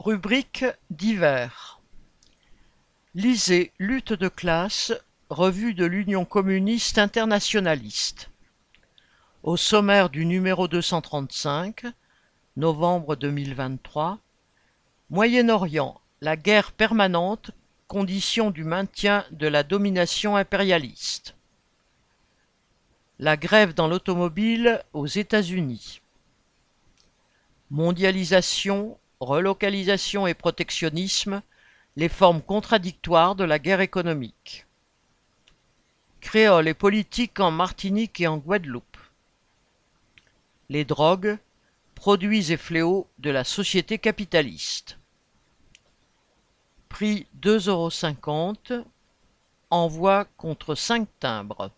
Rubrique divers. Lisez Lutte de classe, revue de l'Union communiste internationaliste. Au sommaire du numéro 235, novembre 2023, Moyen-Orient, la guerre permanente, condition du maintien de la domination impérialiste. La grève dans l'automobile aux États-Unis. Mondialisation, relocalisation et protectionnisme, les formes contradictoires de la guerre économique. Créole et politique en Martinique et en Guadeloupe. Les drogues, produits et fléaux de la société capitaliste. Prix 2,50 euros. Envoi contre 5 timbres.